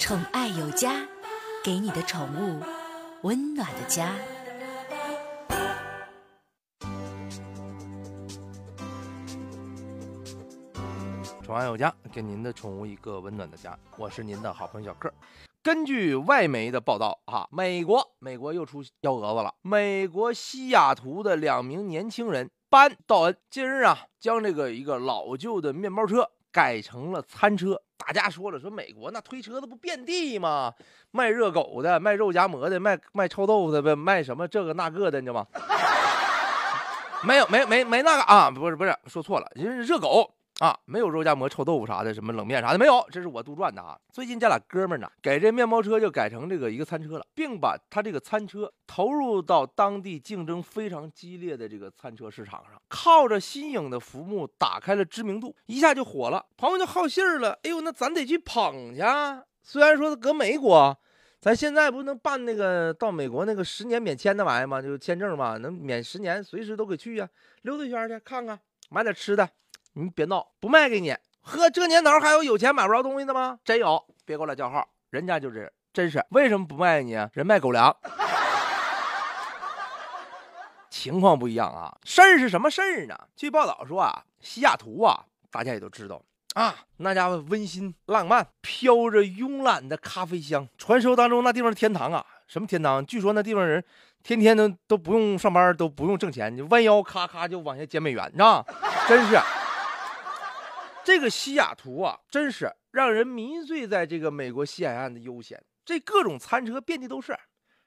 宠爱有家，给你的宠物温暖的家。宠爱有家，给您的宠物一个温暖的家。我是您的好朋友小克。根据外媒的报道，哈，美国美国又出幺蛾子了。美国西雅图的两名年轻人班道恩近日啊，将这个一个老旧的面包车改成了餐车。大家说了，说美国那推车子不遍地吗？卖热狗的，卖肉夹馍的，卖卖臭豆腐的，卖什么这个那个的，你知道吗？没有，没没没那个啊，不是不是，说错了，人是热狗。啊，没有肉夹馍、臭豆腐啥的，什么冷面啥的没有，这是我杜撰的啊。最近这俩哥们儿呢，给这面包车就改成这个一个餐车了，并把他这个餐车投入到当地竞争非常激烈的这个餐车市场上，靠着新颖的服务打开了知名度，一下就火了。朋友就好信儿了，哎呦，那咱得去捧去。虽然说搁美国，咱现在不能办那个到美国那个十年免签的玩意儿吗？就签证嘛，能免十年，随时都可以去呀，溜达一圈去看看，买点吃的。你别闹，不卖给你。呵，这年头还有有钱买不着东西的吗？真有，别给我俩叫号，人家就是真是。为什么不卖你？人卖狗粮。情况不一样啊，事儿是什么事儿呢？据报道说啊，西雅图啊，大家也都知道啊，那家伙温馨浪漫，飘着慵懒的咖啡香。传说当中那地方天堂啊，什么天堂？据说那地方人天天都都不用上班，都不用挣钱，就弯腰咔咔就往下捡美元，是吧？真是。这个西雅图啊，真是让人迷醉在这个美国西海岸的悠闲。这各种餐车遍地都是，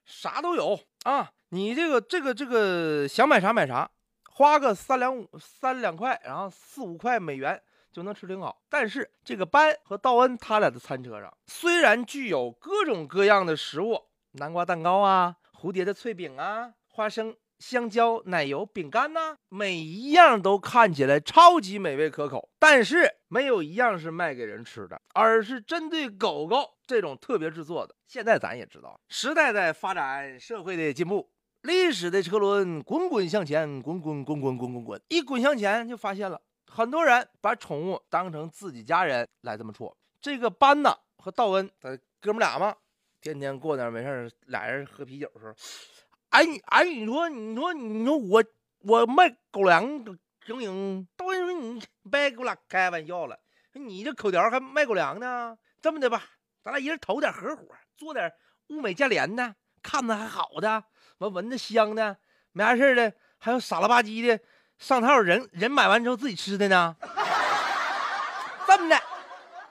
啥都有啊！你这个这个这个想买啥买啥，花个三两五三两块，然后四五块美元就能吃挺好。但是这个班和道恩他俩的餐车上，虽然具有各种各样的食物，南瓜蛋糕啊，蝴蝶的脆饼啊，花生。香蕉、奶油、饼干呢，每一样都看起来超级美味可口，但是没有一样是卖给人吃的，而是针对狗狗这种特别制作的。现在咱也知道，时代在发展，社会的进步，历史的车轮滚滚向前，滚滚滚滚滚滚滚，一滚向前就发现了很多人把宠物当成自己家人来这么处。这个班纳和道恩，他哥们俩嘛，天天过那没事俩人喝啤酒的时候。哎你哎你说你说你说我我卖狗粮行不行？到时候你别给我俩开玩笑了，你这口条还卖狗粮呢？这么的吧，咱俩一人投点合伙，做点物美价廉的，看着还好的，完闻着香的，没啥事的，还有傻了吧唧的上套人人买完之后自己吃的呢。这么的，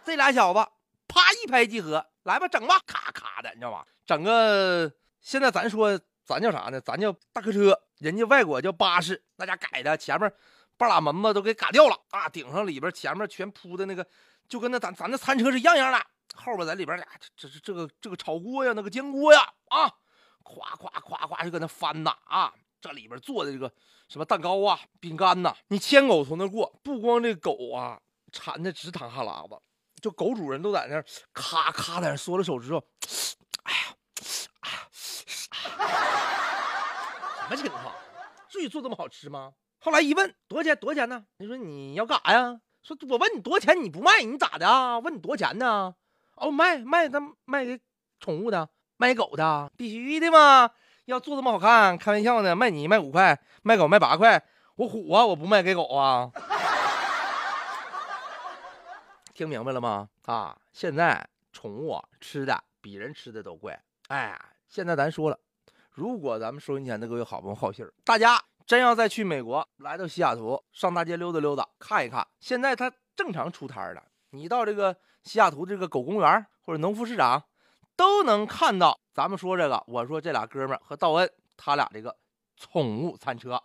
这俩小子啪一拍即合，来吧整吧，咔咔的，你知道吧？整个现在咱说。咱叫啥呢？咱叫大客车，人家外国叫巴士，那家改的，前面半拉门子都给嘎掉了啊，顶上里边前面全铺的那个，就跟那咱咱那餐车是一样样的，后边在里边俩，这这这个这个炒锅呀，那个煎锅呀，啊，夸夸夸夸就搁那翻呐啊，这里边做的这个什么蛋糕啊、饼干呐，你牵狗从那过，不光这狗啊馋的直淌哈喇子，就狗主人都在那咔咔在那缩着手指头。么情况？至于做这么好吃吗？后来一问，多少钱？多少钱呢？你说你要干啥呀？说我问你多少钱，你不卖，你咋的啊？问你多少钱呢？哦，卖卖，他卖给宠物的，卖给狗的，必须的嘛。要做这么好看，开玩笑呢？卖你卖五块，卖狗卖八块，我虎啊！我不卖给狗啊！听明白了吗？啊，现在宠物吃的比人吃的都贵。哎，现在咱说了。如果咱们收银前的各位好朋友好信儿，大家真要再去美国，来到西雅图，上大街溜达溜达，看一看，现在它正常出摊了。你到这个西雅图这个狗公园或者农夫市场，都能看到。咱们说这个，我说这俩哥们儿和道恩，他俩这个宠物餐车。